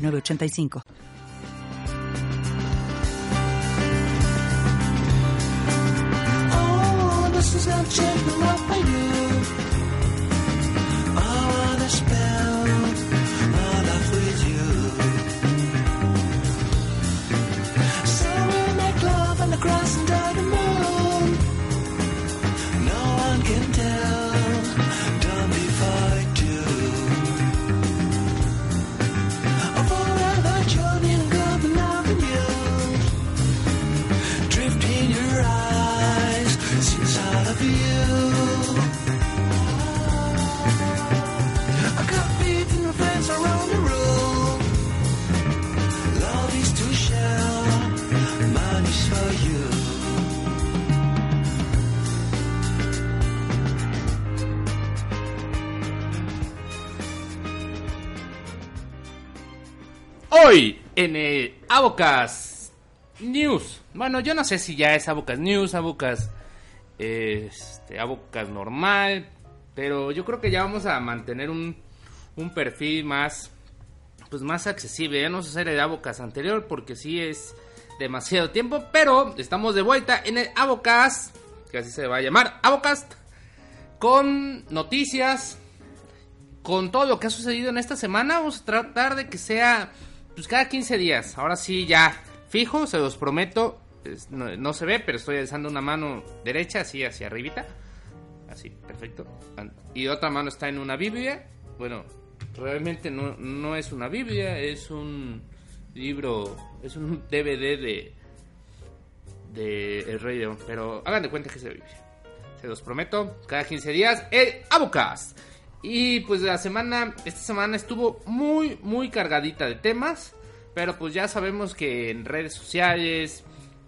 985. Oh, this is. So we'll make love on the moon. En el Abocas News. Bueno, yo no sé si ya es Abocas News, Abocas este, Abocas normal, pero yo creo que ya vamos a mantener un, un perfil más pues más accesible. Ya no se hacer el Abocas anterior porque sí es demasiado tiempo, pero estamos de vuelta en el Abocas, que así se va a llamar, Abocast con noticias con todo lo que ha sucedido en esta semana, vamos a tratar de que sea pues cada 15 días. Ahora sí, ya fijo, se los prometo. No se ve, pero estoy alzando una mano derecha, así hacia arribita. Así, perfecto. Y otra mano está en una Biblia. Bueno, realmente no, no es una Biblia, es un libro, es un DVD de, de El Rey León. Pero hagan de cuenta que es la Biblia. Se los prometo, cada 15 días, el Abocast. Y pues la semana, esta semana estuvo muy, muy cargadita de temas. Pero pues ya sabemos que en redes sociales,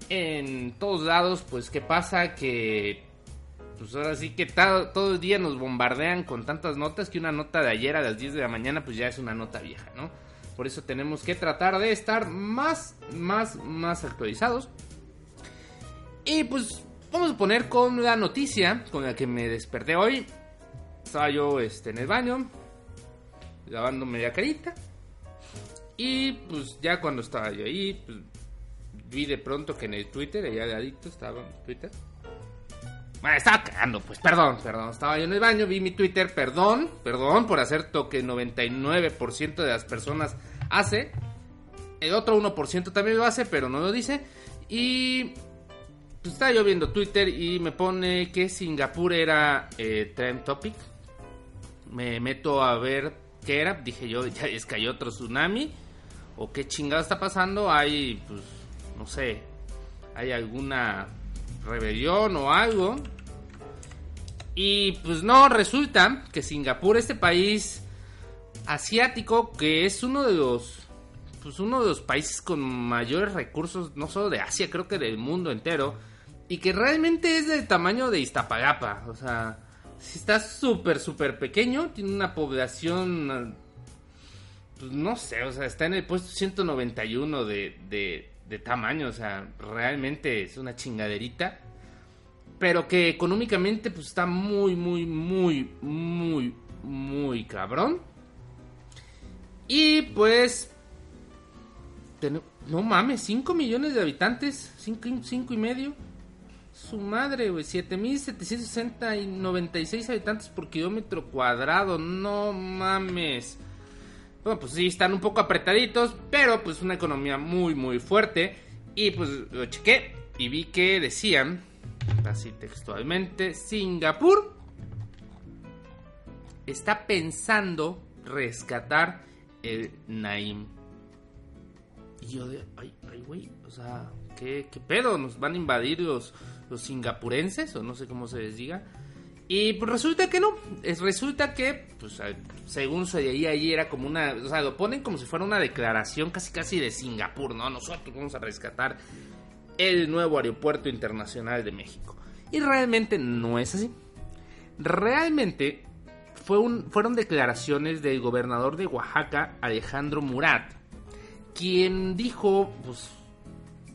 en todos lados, pues qué pasa que... Pues ahora sí que todo el día nos bombardean con tantas notas que una nota de ayer a las 10 de la mañana pues ya es una nota vieja, ¿no? Por eso tenemos que tratar de estar más, más, más actualizados. Y pues vamos a poner con la noticia con la que me desperté hoy. Estaba yo este, en el baño, lavándome la carita. Y pues ya cuando estaba yo ahí, pues, vi de pronto que en el Twitter, allá de adicto, estaba en Twitter. Bueno, estaba cagando, pues perdón, perdón. Estaba yo en el baño, vi mi Twitter, perdón, perdón por hacer lo que el 99% de las personas hace. El otro 1% también lo hace, pero no lo dice. Y pues estaba yo viendo Twitter y me pone que Singapur era eh, trend topic. Me meto a ver qué era. Dije yo, ya es que hay otro tsunami. O qué chingado está pasando. Hay, pues, no sé. Hay alguna rebelión o algo. Y pues no, resulta que Singapur, este país asiático, que es uno de los pues uno de los países con mayores recursos, no solo de Asia, creo que del mundo entero, y que realmente es del tamaño de Iztapalapa, o sea, está súper, súper pequeño, tiene una población, pues no sé, o sea, está en el puesto 191 de, de, tamaño, o sea, realmente es una chingaderita, pero que económicamente pues está muy, muy, muy, muy, muy cabrón. Y pues No mames, 5 millones de habitantes, 5 y medio. Su madre, güey, 7.760 y 96 habitantes por kilómetro cuadrado, no mames. Bueno, pues sí, están un poco apretaditos, pero pues una economía muy, muy fuerte. Y pues lo chequé y vi que decían, así textualmente, Singapur está pensando rescatar el Naim. Y yo de, ay, ay, güey, o sea, ¿qué, ¿qué pedo? ¿Nos van a invadir los, los singapurenses? O no sé cómo se les diga. Y pues resulta que no, es, resulta que, pues según se veía ahí era como una, o sea, lo ponen como si fuera una declaración casi casi de Singapur, ¿no? Nosotros vamos a rescatar el nuevo aeropuerto internacional de México. Y realmente no es así. Realmente fue un, fueron declaraciones del gobernador de Oaxaca, Alejandro Murat, quien dijo, pues,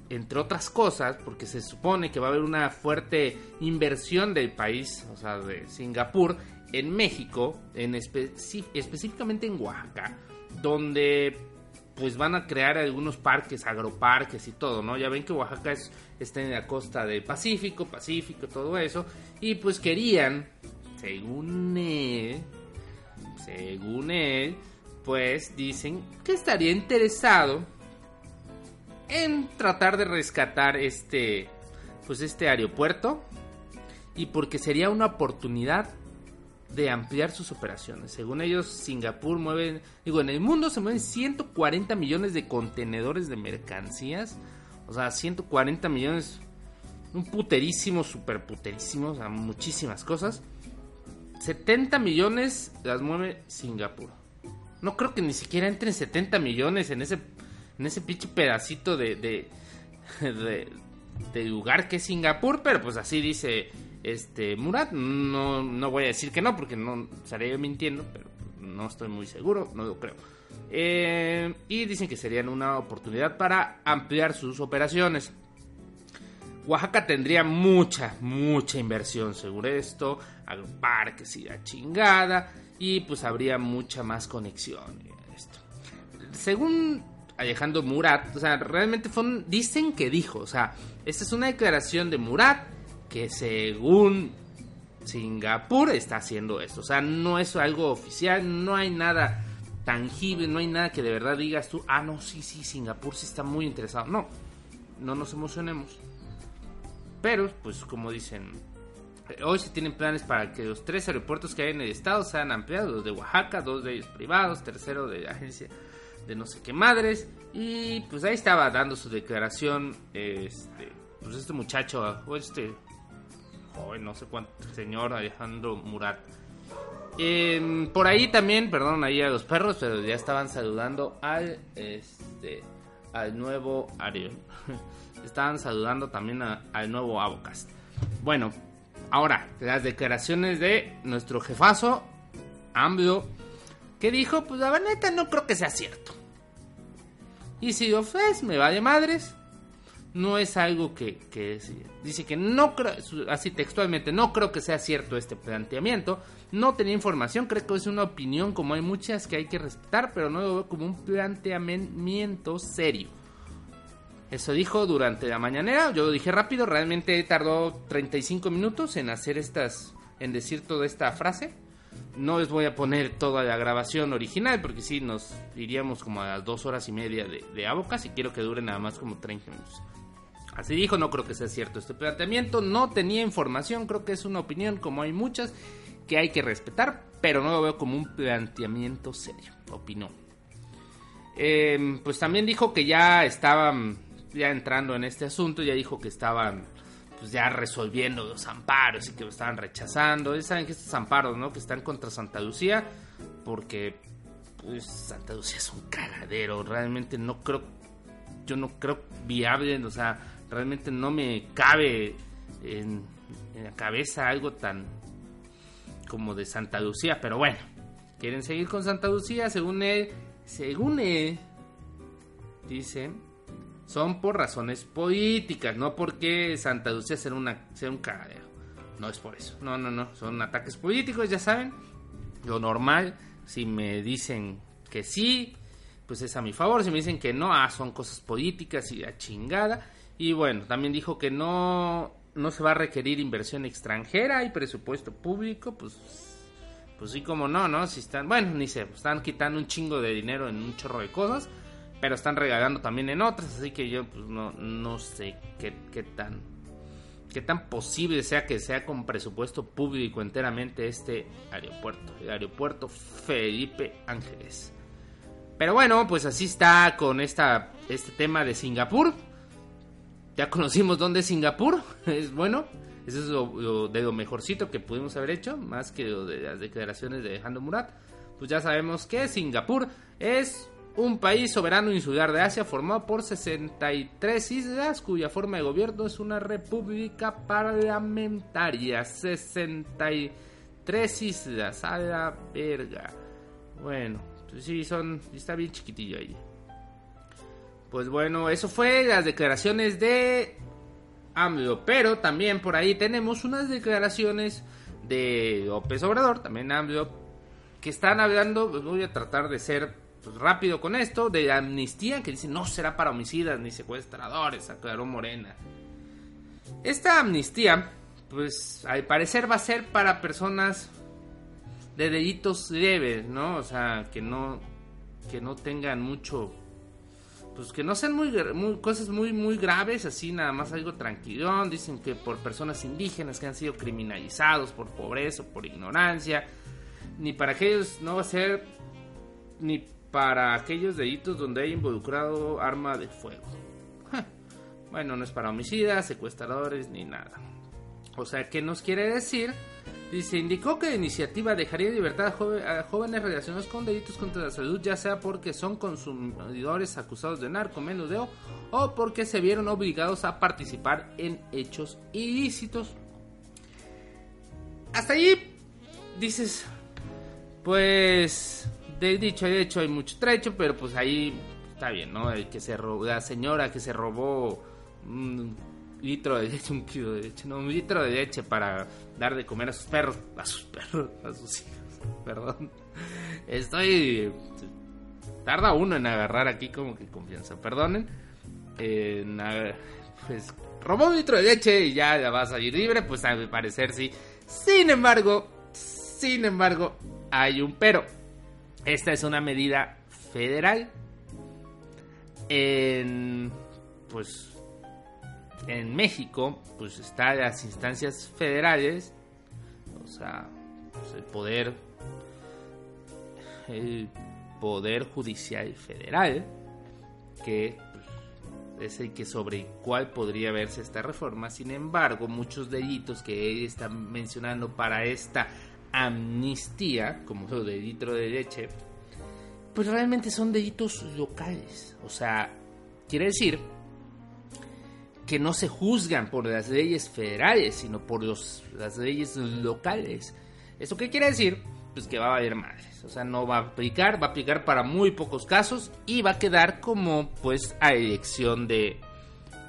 entre otras cosas, porque se supone que va a haber una fuerte inversión del país, o sea, de Singapur, en México, en específicamente en Oaxaca, donde pues van a crear algunos parques, agroparques y todo, ¿no? Ya ven que Oaxaca es, está en la costa del Pacífico, Pacífico, todo eso, y pues querían, según él, según él, pues dicen que estaría interesado en tratar de rescatar este pues este aeropuerto y porque sería una oportunidad de ampliar sus operaciones. Según ellos, Singapur mueve, digo, en el mundo se mueven 140 millones de contenedores de mercancías. O sea, 140 millones, un puterísimo, super puterísimo, o sea, muchísimas cosas. 70 millones las mueve Singapur. No creo que ni siquiera entren 70 millones en ese en ese pinche pedacito de, de, de, lugar que es Singapur, pero pues así dice este Murat. No, no voy a decir que no, porque no estaría yo mintiendo, pero no estoy muy seguro, no lo creo. Eh, y dicen que serían una oportunidad para ampliar sus operaciones. Oaxaca tendría mucha, mucha inversión seguro esto, agroparques y la chingada, y pues habría mucha más conexión. Según Alejandro Murat, o sea, realmente fue dicen que dijo, o sea, esta es una declaración de Murat que según Singapur está haciendo esto, o sea, no es algo oficial, no hay nada tangible, no hay nada que de verdad digas tú, ah, no, sí, sí, Singapur sí está muy interesado. No, no nos emocionemos. Pero, pues como dicen, hoy se tienen planes para que los tres aeropuertos que hay en el estado sean ampliados, los de Oaxaca, dos de ellos privados, tercero de agencia de no sé qué madres. Y pues ahí estaba dando su declaración, este, pues este muchacho, o este joven, no sé cuánto, señor Alejandro Murat. Em, por ahí también, perdón, ahí a los perros, pero ya estaban saludando al este al nuevo Ariel. estaban saludando también a- al nuevo Avocast. Bueno, ahora, las declaraciones de nuestro jefazo, AMLO, que dijo, pues la neta no creo que sea cierto. Y si es, me vale madres. No es algo que, que dice que no creo, así textualmente, no creo que sea cierto este planteamiento. No tenía información, creo que es una opinión como hay muchas que hay que respetar, pero no lo veo como un planteamiento serio. Eso dijo durante la mañanera, yo lo dije rápido, realmente tardó 35 minutos en hacer estas, en decir toda esta frase. No les voy a poner toda la grabación original porque si nos iríamos como a las dos horas y media de, de Abocas y quiero que dure nada más como 30 minutos. Así dijo, no creo que sea cierto este planteamiento, no tenía información, creo que es una opinión como hay muchas que hay que respetar, pero no lo veo como un planteamiento serio, opinó. Eh, pues también dijo que ya estaban ya entrando en este asunto, ya dijo que estaban pues ya resolviendo los amparos y que lo estaban rechazando. Saben que estos amparos, ¿no? Que están contra Santa Lucía, porque pues Santa Lucía es un cagadero, realmente no creo, yo no creo viable, o sea, realmente no me cabe en, en la cabeza algo tan como de Santa Lucía, pero bueno, quieren seguir con Santa Lucía, según él, según él, dice, son por razones políticas, no porque Santa Lucía sea, una, sea un cagadero. No es por eso, no, no, no, son ataques políticos, ya saben, lo normal, si me dicen que sí, pues es a mi favor, si me dicen que no, ah, son cosas políticas y la chingada. Y bueno, también dijo que no, no se va a requerir inversión extranjera y presupuesto público, pues pues sí como no, ¿no? Si están, bueno, ni sé, están quitando un chingo de dinero en un chorro de cosas, pero están regalando también en otras, así que yo pues no, no sé qué, qué tan qué tan posible sea que sea con presupuesto público enteramente este aeropuerto, el aeropuerto Felipe Ángeles. Pero bueno, pues así está con esta este tema de Singapur. Ya conocimos dónde es Singapur, es bueno, Eso es lo, de lo mejorcito que pudimos haber hecho, más que lo de las declaraciones de Alejandro Murat. Pues ya sabemos que Singapur es un país soberano insular de Asia formado por 63 islas cuya forma de gobierno es una república parlamentaria. 63 islas, a la verga. Bueno, pues sí, son, está bien chiquitillo ahí. Pues bueno, eso fue las declaraciones de AMLO. Pero también por ahí tenemos unas declaraciones de López Obrador, también AMLO, que están hablando, pues voy a tratar de ser rápido con esto, de amnistía, que dice no será para homicidas ni secuestradores, aclaró Morena. Esta amnistía, pues al parecer va a ser para personas de delitos leves, ¿no? O sea, que no, que no tengan mucho pues que no sean muy- cosas muy muy graves, así nada más algo tranquilón. Dicen que por personas indígenas que han sido criminalizados por pobreza o por ignorancia, ni para aquellos no va a ser ni para aquellos delitos donde haya involucrado arma de fuego. Bueno, no es para homicidas, secuestradores ni nada. O sea, ¿qué nos quiere decir? Dice, indicó que la iniciativa dejaría libertad a jóvenes relacionados con delitos contra la salud, ya sea porque son consumidores acusados de narcomenudeo o porque se vieron obligados a participar en hechos ilícitos. Hasta ahí dices, pues, de dicho y hecho hay mucho trecho, pero pues ahí está bien, ¿no? El que se robó, la señora que se robó un litro de leche, un kilo de leche, no, un litro de leche para dar de comer a sus perros, a sus perros, a sus hijos, perdón. Estoy... Tarda uno en agarrar aquí como que confianza, perdonen. En, a- pues robó un litro de leche y ya la va a salir libre, pues al parecer sí. Sin embargo, sin embargo, hay un pero. Esta es una medida federal. En pues en México, pues están las instancias federales, o sea, pues, el poder el poder judicial federal que pues, es el que sobre el cual podría verse esta reforma. Sin embargo, muchos delitos que él está mencionando para esta amnistía, como lo de litro de leche, pues realmente son delitos locales. O sea, quiere decir que no se juzgan por las leyes federales, sino por los, las leyes locales. ¿Eso qué quiere decir? Pues que va a valer madres. O sea, no va a aplicar, va a aplicar para muy pocos casos y va a quedar como pues a elección de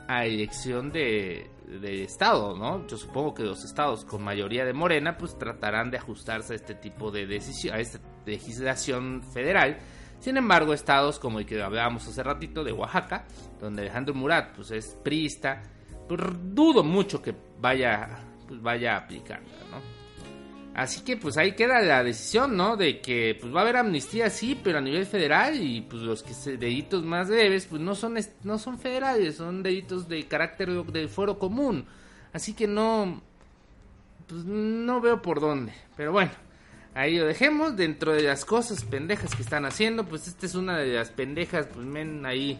a elección de del estado, ¿no? Yo supongo que los estados con mayoría de Morena pues tratarán de ajustarse a este tipo de decisión, a esta legislación federal. Sin embargo, estados como el que hablábamos hace ratito de Oaxaca, donde Alejandro Murat pues es priista, pues dudo mucho que vaya pues vaya a aplicarla, ¿no? Así que pues ahí queda la decisión, ¿no? De que pues va a haber amnistía sí, pero a nivel federal y pues los que se, delitos más leves pues no son no son federales, son delitos de carácter de- del foro común. Así que no pues no veo por dónde, pero bueno, ahí lo dejemos dentro de las cosas pendejas que están haciendo, pues esta es una de las pendejas, pues men ahí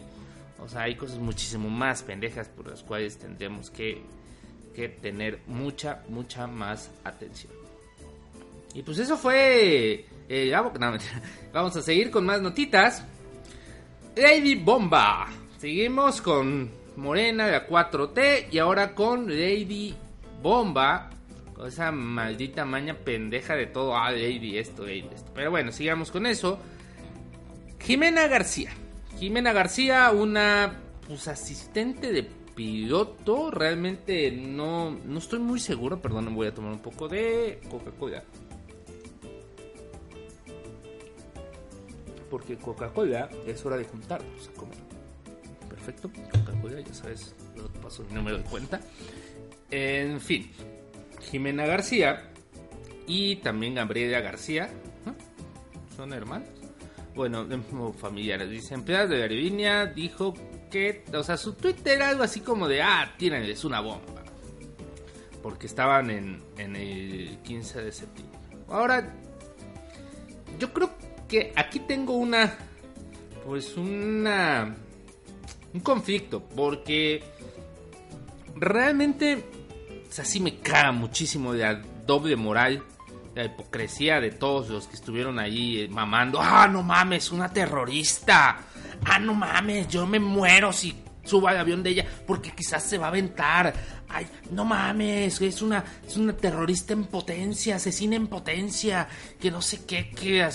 o sea, hay cosas muchísimo más pendejas por las cuales tendremos que que tener mucha mucha más atención. Y pues eso fue. eh, vamos a seguir con más notitas. Lady Bomba. Seguimos con Morena, la 4T. Y ahora con Lady Bomba. Con esa maldita maña pendeja de todo. Ah, Lady esto, Lady esto. Pero bueno, sigamos con eso. Jimena García. Jimena García, una pues, asistente de piloto. Realmente no, no estoy muy seguro. Perdón, voy a tomar un poco de Coca-Cola. Porque Coca-Cola es hora de juntarnos a comer. Perfecto, Coca-Cola, ya sabes, yo te paso mi número de cuenta. En fin, Jimena García y también Gabriela García. ¿no? ¿Son hermanos? Bueno, familiares. Dice, empleada de aerolínea dijo que, o sea, su Twitter era algo así como de, ah, tírenles una bomba. Porque estaban en, en el 15 de septiembre. Ahora, yo creo que aquí tengo una, pues una, un conflicto. Porque realmente O sea, sí me caga muchísimo de la doble moral, la hipocresía de todos los que estuvieron ahí eh, mamando. Ah, no mames, una terrorista. Ah, no mames, yo me muero si subo al avión de ella porque quizás se va a aventar. Ay, no mames, es una, es una terrorista en potencia, asesina en potencia, que no sé qué, que,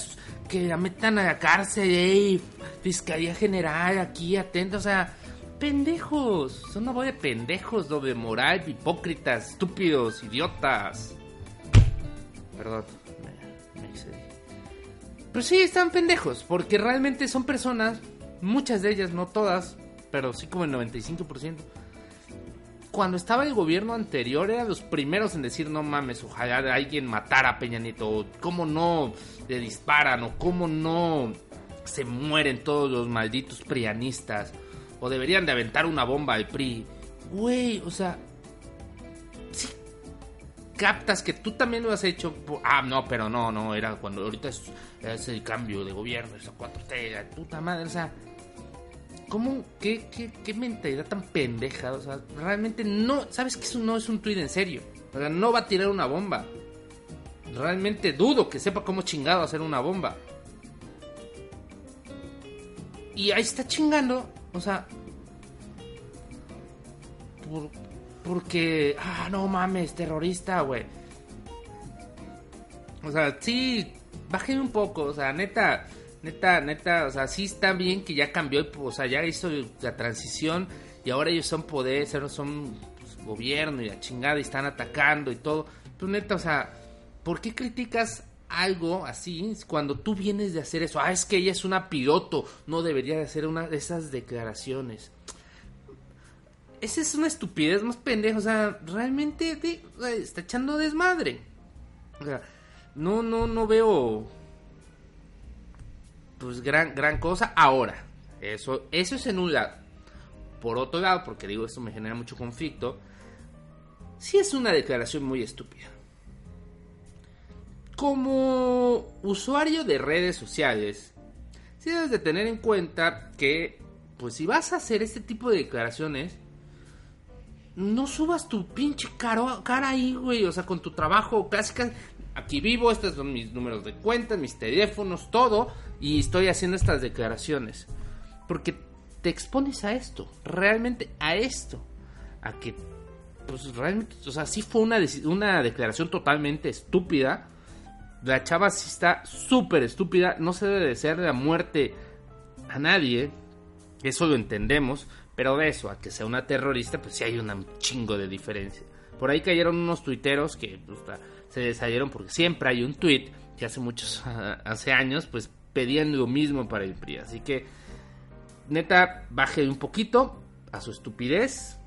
que la metan a la cárcel, ey, Fiscalía General, aquí, atento, o sea, pendejos, son una bola de pendejos, doble moral, hipócritas, estúpidos, idiotas. Perdón, me, me excedí. Pero sí, están pendejos, porque realmente son personas, muchas de ellas, no todas, pero sí como el 95%. Cuando estaba el gobierno anterior, eran los primeros en decir, no mames, ojalá alguien matara a Peña Nieto, o cómo no le disparan, o cómo no se mueren todos los malditos prianistas, o deberían de aventar una bomba al PRI. Güey, o sea, sí captas que tú también lo has hecho. Ah, no, pero no, no, era cuando ahorita es, el cambio de gobierno, esa 4T, la puta madre, o sea, ¿cómo? ¿Qué, qué, mentalidad tan pendeja? O sea, realmente no, ¿sabes que eso no es un tweet en serio? O sea, no va a tirar una bomba. Realmente dudo que sepa cómo chingado hacer una bomba. Y ahí está chingando, o sea, por- porque, ah, no mames, terrorista, güey. O sea, sí, bajé un poco, o sea, neta, neta, neta, o sea, sí está bien que ya cambió, o sea, ya hizo la transición y ahora ellos son poder, son pues, gobierno y la chingada y están atacando y todo. Pero neta, o sea, ¿por qué criticas algo así cuando tú vienes de hacer eso? Ah, es que ella es una piloto, no debería de hacer una de esas declaraciones. Esa es una estupidez más pendeja, o sea, realmente de- está echando desmadre. O sea, no, no, no veo pues gran, gran cosa ahora. Eso, eso es en un lado. Por otro lado, porque digo esto me genera mucho conflicto, sí es una declaración muy estúpida. Como usuario de redes sociales, sí debes de tener en cuenta que, pues si vas a hacer este tipo de declaraciones, no subas tu pinche caro, cara ahí, güey. O sea, con tu trabajo, casi, casi. Aquí vivo, estos son mis números de cuenta, mis teléfonos, todo. Y estoy haciendo estas declaraciones. Porque te expones a esto, realmente a esto. A que, pues realmente, o sea, sí fue una, una declaración totalmente estúpida. La chava sí está súper estúpida. No se debe desear la muerte a nadie. Eso lo entendemos. Pero de eso, a que sea una terrorista, pues sí hay un chingo de diferencia. Por ahí cayeron unos tuiteros que pues, se salieron porque siempre hay un tuit que hace muchos, hace años, pues pedían lo mismo para el PRI. Así que, neta, baje un poquito a su estupidez.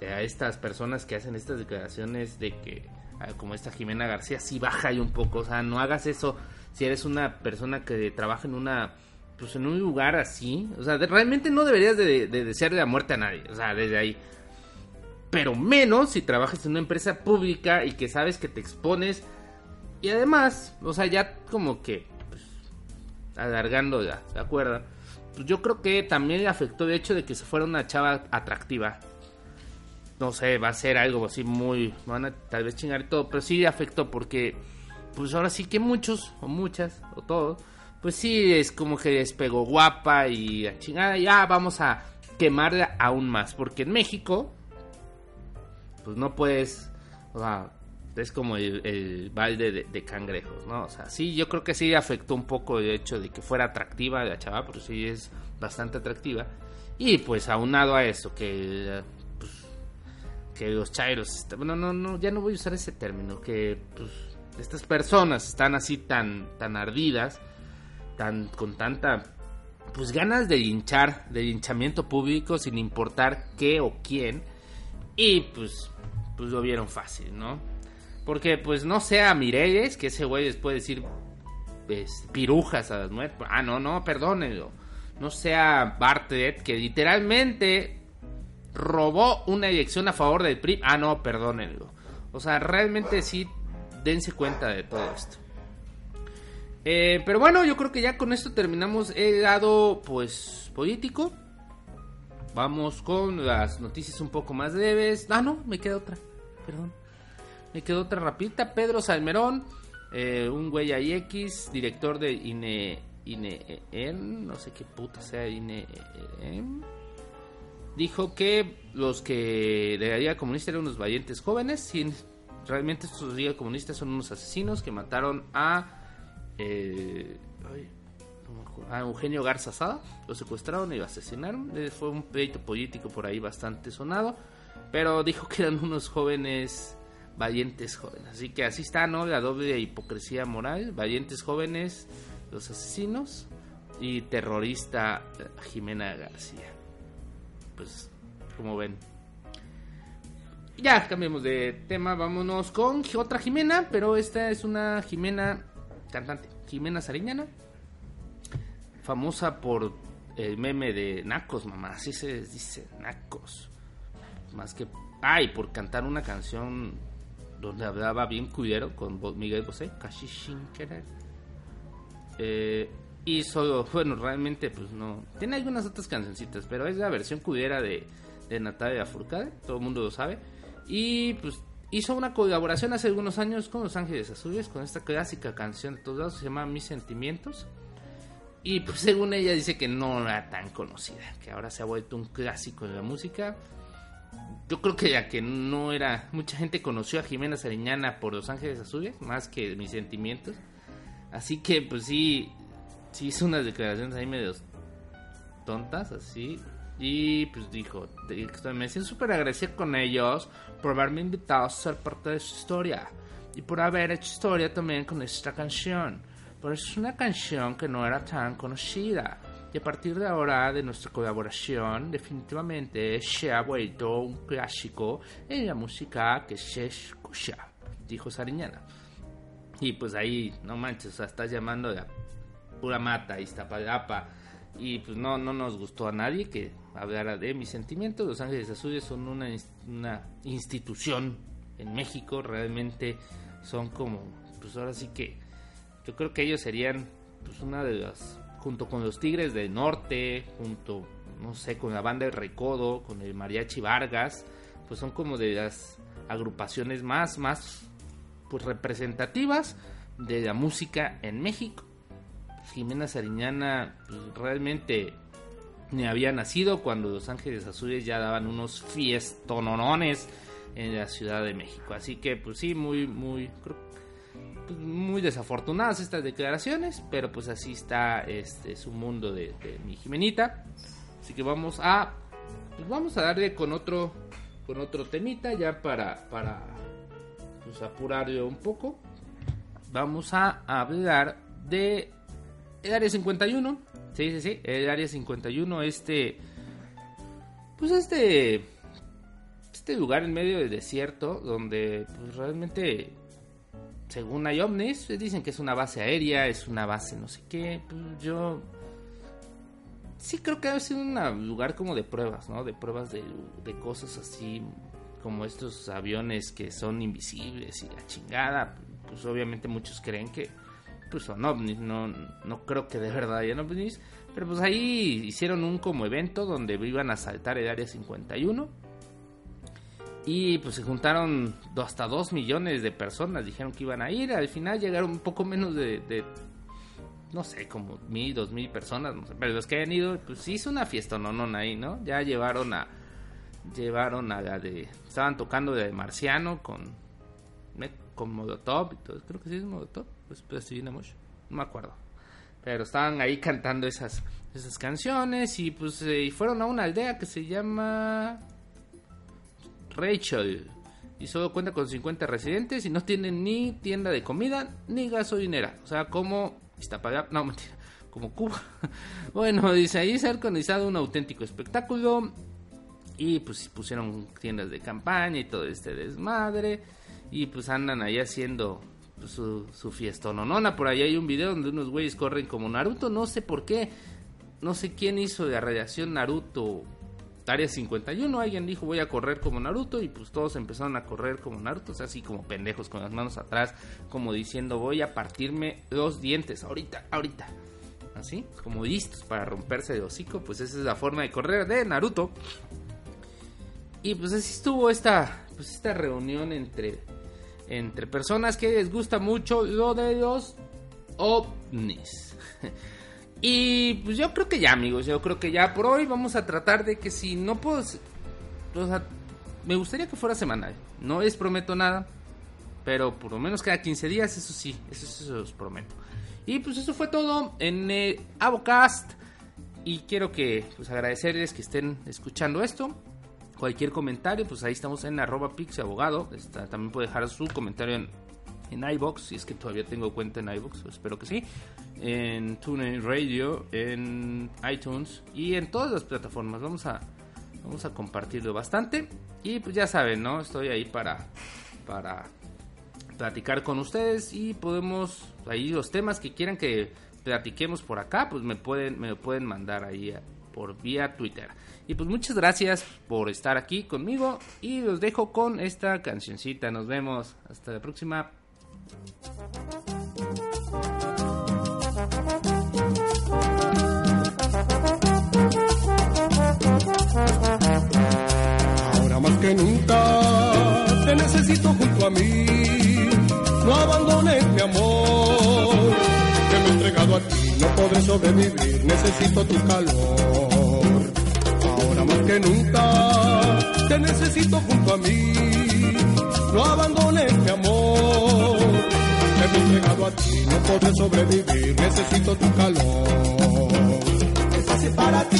A estas personas que hacen estas declaraciones de que, ah, como esta Jimena García, sí baja ahí un poco. O sea, no hagas eso si eres una persona que trabaja en una pues en un lugar así, o sea, realmente no deberías de, de desearle la muerte a nadie, o sea, desde ahí. Pero menos si trabajas en una empresa pública y que sabes que te expones. Y además, o sea, ya como que, pues, alargando ya, ¿de acuerdo? Pues yo creo que también le afectó el hecho de que se fuera una chava atractiva. No sé, va a ser algo así muy... Van a tal vez chingar y todo, pero sí le afectó porque, pues ahora sí que muchos, o muchas, o todos, pues sí es como que les pegó guapa y a chingada, ya vamos a quemarla aún más, porque en México, pues no puedes, o sea, es como el, balde de, cangrejos, ¿no? O sea, sí, yo creo que sí afectó un poco el hecho de que fuera atractiva la chava, pero sí es bastante atractiva. Y pues aunado a eso, que pues, que los chairos, est- bueno, no, no, ya no voy a usar ese término, que pues, estas personas están así tan, tan ardidas, tan, con tanta, pues ganas de linchar, de linchamiento público sin importar qué o quién, y pues, pues lo vieron fácil, ¿no? Porque pues no sea Mireles, que ese güey les puede decir pues, pirujas a las nueve, ah, no, no, perdónenlo, no sea Bartlett, que literalmente robó una elección a favor del PRI. Ah, no, perdónenlo. O sea, realmente sí, dense cuenta de todo esto. Eh, pero bueno, yo creo que ya con esto terminamos el lado, pues, político. vamos con las noticias un poco más leves. Ah, no, me queda otra. Perdón. Me quedó otra rapidita. Pedro Salmerón, eh, un güey ahí X, director de INE, INE, en, no sé qué puta sea INE, en, dijo que los que de la Liga Comunista eran unos valientes jóvenes. Realmente estos Liga Comunistas son unos asesinos que mataron a. eh, ay, a Eugenio Garza Sada. Lo secuestraron y lo asesinaron. Eh, Fue un pleito político por ahí bastante sonado. Pero dijo que eran unos jóvenes. Valientes jóvenes. Así que así está, ¿no? La doble hipocresía moral. Valientes jóvenes, los asesinos. Y terrorista eh, Jimena García pues como ven. Ya cambiemos de tema, vámonos con otra Jimena, pero esta es una Jimena cantante, Jimena Sariñana, famosa por el meme de Nacos, mamá, así se dice, Nacos. Más que, ay, por cantar una canción donde hablaba bien cuidero con Miguel Bosé, Kashishin Querer. Eh, y solo, bueno, realmente, pues no. Tiene algunas otras cancioncitas, pero es la versión cudera de, de Natalia Furcade, todo el mundo lo sabe. Y pues hizo una colaboración hace algunos años con Los Ángeles Azules, con esta clásica canción de todos lados, se llama Mis Sentimientos. Y pues según ella dice que no era tan conocida, que ahora se ha vuelto un clásico de la música. Yo creo que ya que no era, mucha gente conoció a Jimena Sariñana por Los Ángeles Azules, más que Mis Sentimientos. Así que pues sí, sí hizo unas declaraciones ahí medio tontas, así. Y pues dijo, me siento súper agradecida con ellos por haberme invitado a ser parte de su historia. Y por haber hecho historia también con esta canción. Pero es una canción que no era tan conocida. Y a partir de ahora, de nuestra colaboración, definitivamente se ha vuelto un clásico en la música que se escucha, dijo Sariñana. Y pues ahí, no manches, o sea, estás llamando de pura mata, Iztapalapa. Y pues no, no nos gustó a nadie que hablara de mis sentimientos. Los Ángeles Azules son una, una institución en México, realmente son como, pues ahora sí que, yo creo que ellos serían pues una de las, junto con los Tigres del Norte, junto, no sé, con la banda del Recodo, con el Mariachi Vargas, pues son como de las agrupaciones más, más pues representativas de la música en México. Jimena Sariñana pues, realmente ni había nacido cuando Los Ángeles Azules ya daban unos fiestononones en la Ciudad de México. Así que pues sí, muy, muy, creo- pues, muy desafortunadas estas declaraciones, pero pues así está este su mundo de, mi Jimenita. Así que vamos a, pues, vamos a darle con otro, con otro temita ya para, para pues apurarlo un poco. Vamos a hablar de el área 51. Sí, sí, sí, el área 51, este pues este este lugar en medio del desierto donde pues realmente según hay ovnis, dicen que es una base aérea, es una base no sé qué, pues yo sí creo que ha sido un lugar como de pruebas, ¿no? De pruebas de, de cosas así como estos aviones que son invisibles y la chingada, pues obviamente muchos creen que pues son ovnis, no, no creo que de verdad hayan ovnis, pero pues ahí hicieron un como evento donde iban a saltar el área 51 y pues se juntaron hasta 2 millones de personas, dijeron que iban a ir, al final llegaron un poco menos de, no sé, como mil, dos mil personas, no sé, pero los que hayan ido, pues sí hizo una fiesta, no, no, ahí, ¿no? Ya llevaron a, llevaron a la de, estaban tocando de Marciano con, con Molotov y todo, creo que sí es Molotov, pues Mosh, no me acuerdo. Pero estaban ahí cantando esas, esas canciones y pues eh, fueron a una aldea que se llama Rachel y solo cuenta con 50 residentes y no tienen ni tienda de comida ni gasolinera. O sea, como Iztapalapa, no mentira, como Cuba. bueno, dice ahí se ha organizado un auténtico espectáculo y pues pusieron tiendas de campaña y todo este desmadre y pues andan ahí haciendo pues, su, su fiestononona. Por ahí hay un video donde unos güeyes corren como Naruto, no sé por qué. No sé quién hizo la radiación Naruto Área 51, alguien dijo voy a correr como Naruto y pues todos empezaron a correr como Naruto, o sea, así como pendejos con las manos atrás, como diciendo voy a partirme los dientes, ahorita, ahorita. así, como listos para romperse de hocico, pues esa es la forma de correr de Naruto. Y pues así estuvo esta, pues esta reunión entre, entre personas que les gusta mucho lo de los ovnis. Y pues yo creo que ya, amigos, yo creo que ya por hoy vamos a tratar de que si no puedo... Me gustaría que fuera semanal. No les prometo nada, pero por lo menos cada 15 días, eso sí, eso, eso os prometo. Y pues eso fue todo en eh, Avocast. Y quiero que pues agradecerles que estén escuchando esto. Cualquier comentario, pues ahí estamos en arroba pixabogado. También puede dejar su comentario en, en iBox, si es que todavía tengo cuenta en iBox, espero que sí. En TuneIn Radio, en iTunes y en todas las plataformas. Vamos a, vamos a compartirlo bastante. Y pues ya saben, ¿no? Estoy ahí para, para platicar con ustedes y podemos, ahí los temas que quieran que platiquemos por acá, pues me pueden, me pueden mandar ahí por vía Twitter. Y pues muchas gracias por estar aquí conmigo y los dejo con esta cancioncita. Nos vemos. Hasta la próxima. Ahora más que nunca te necesito junto a mí. No abandones mi amor, que me he entregado a ti. No podré sobrevivir, necesito tu calor. Ahora más que nunca te necesito junto a mí. Ti. No podré sobrevivir, necesito tu calor. Para ti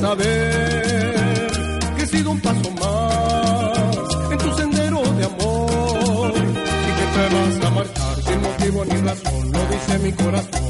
saber que he sido un paso más en tu sendero de amor y que te vas a marchar sin motivo ni razón, lo dice mi corazón.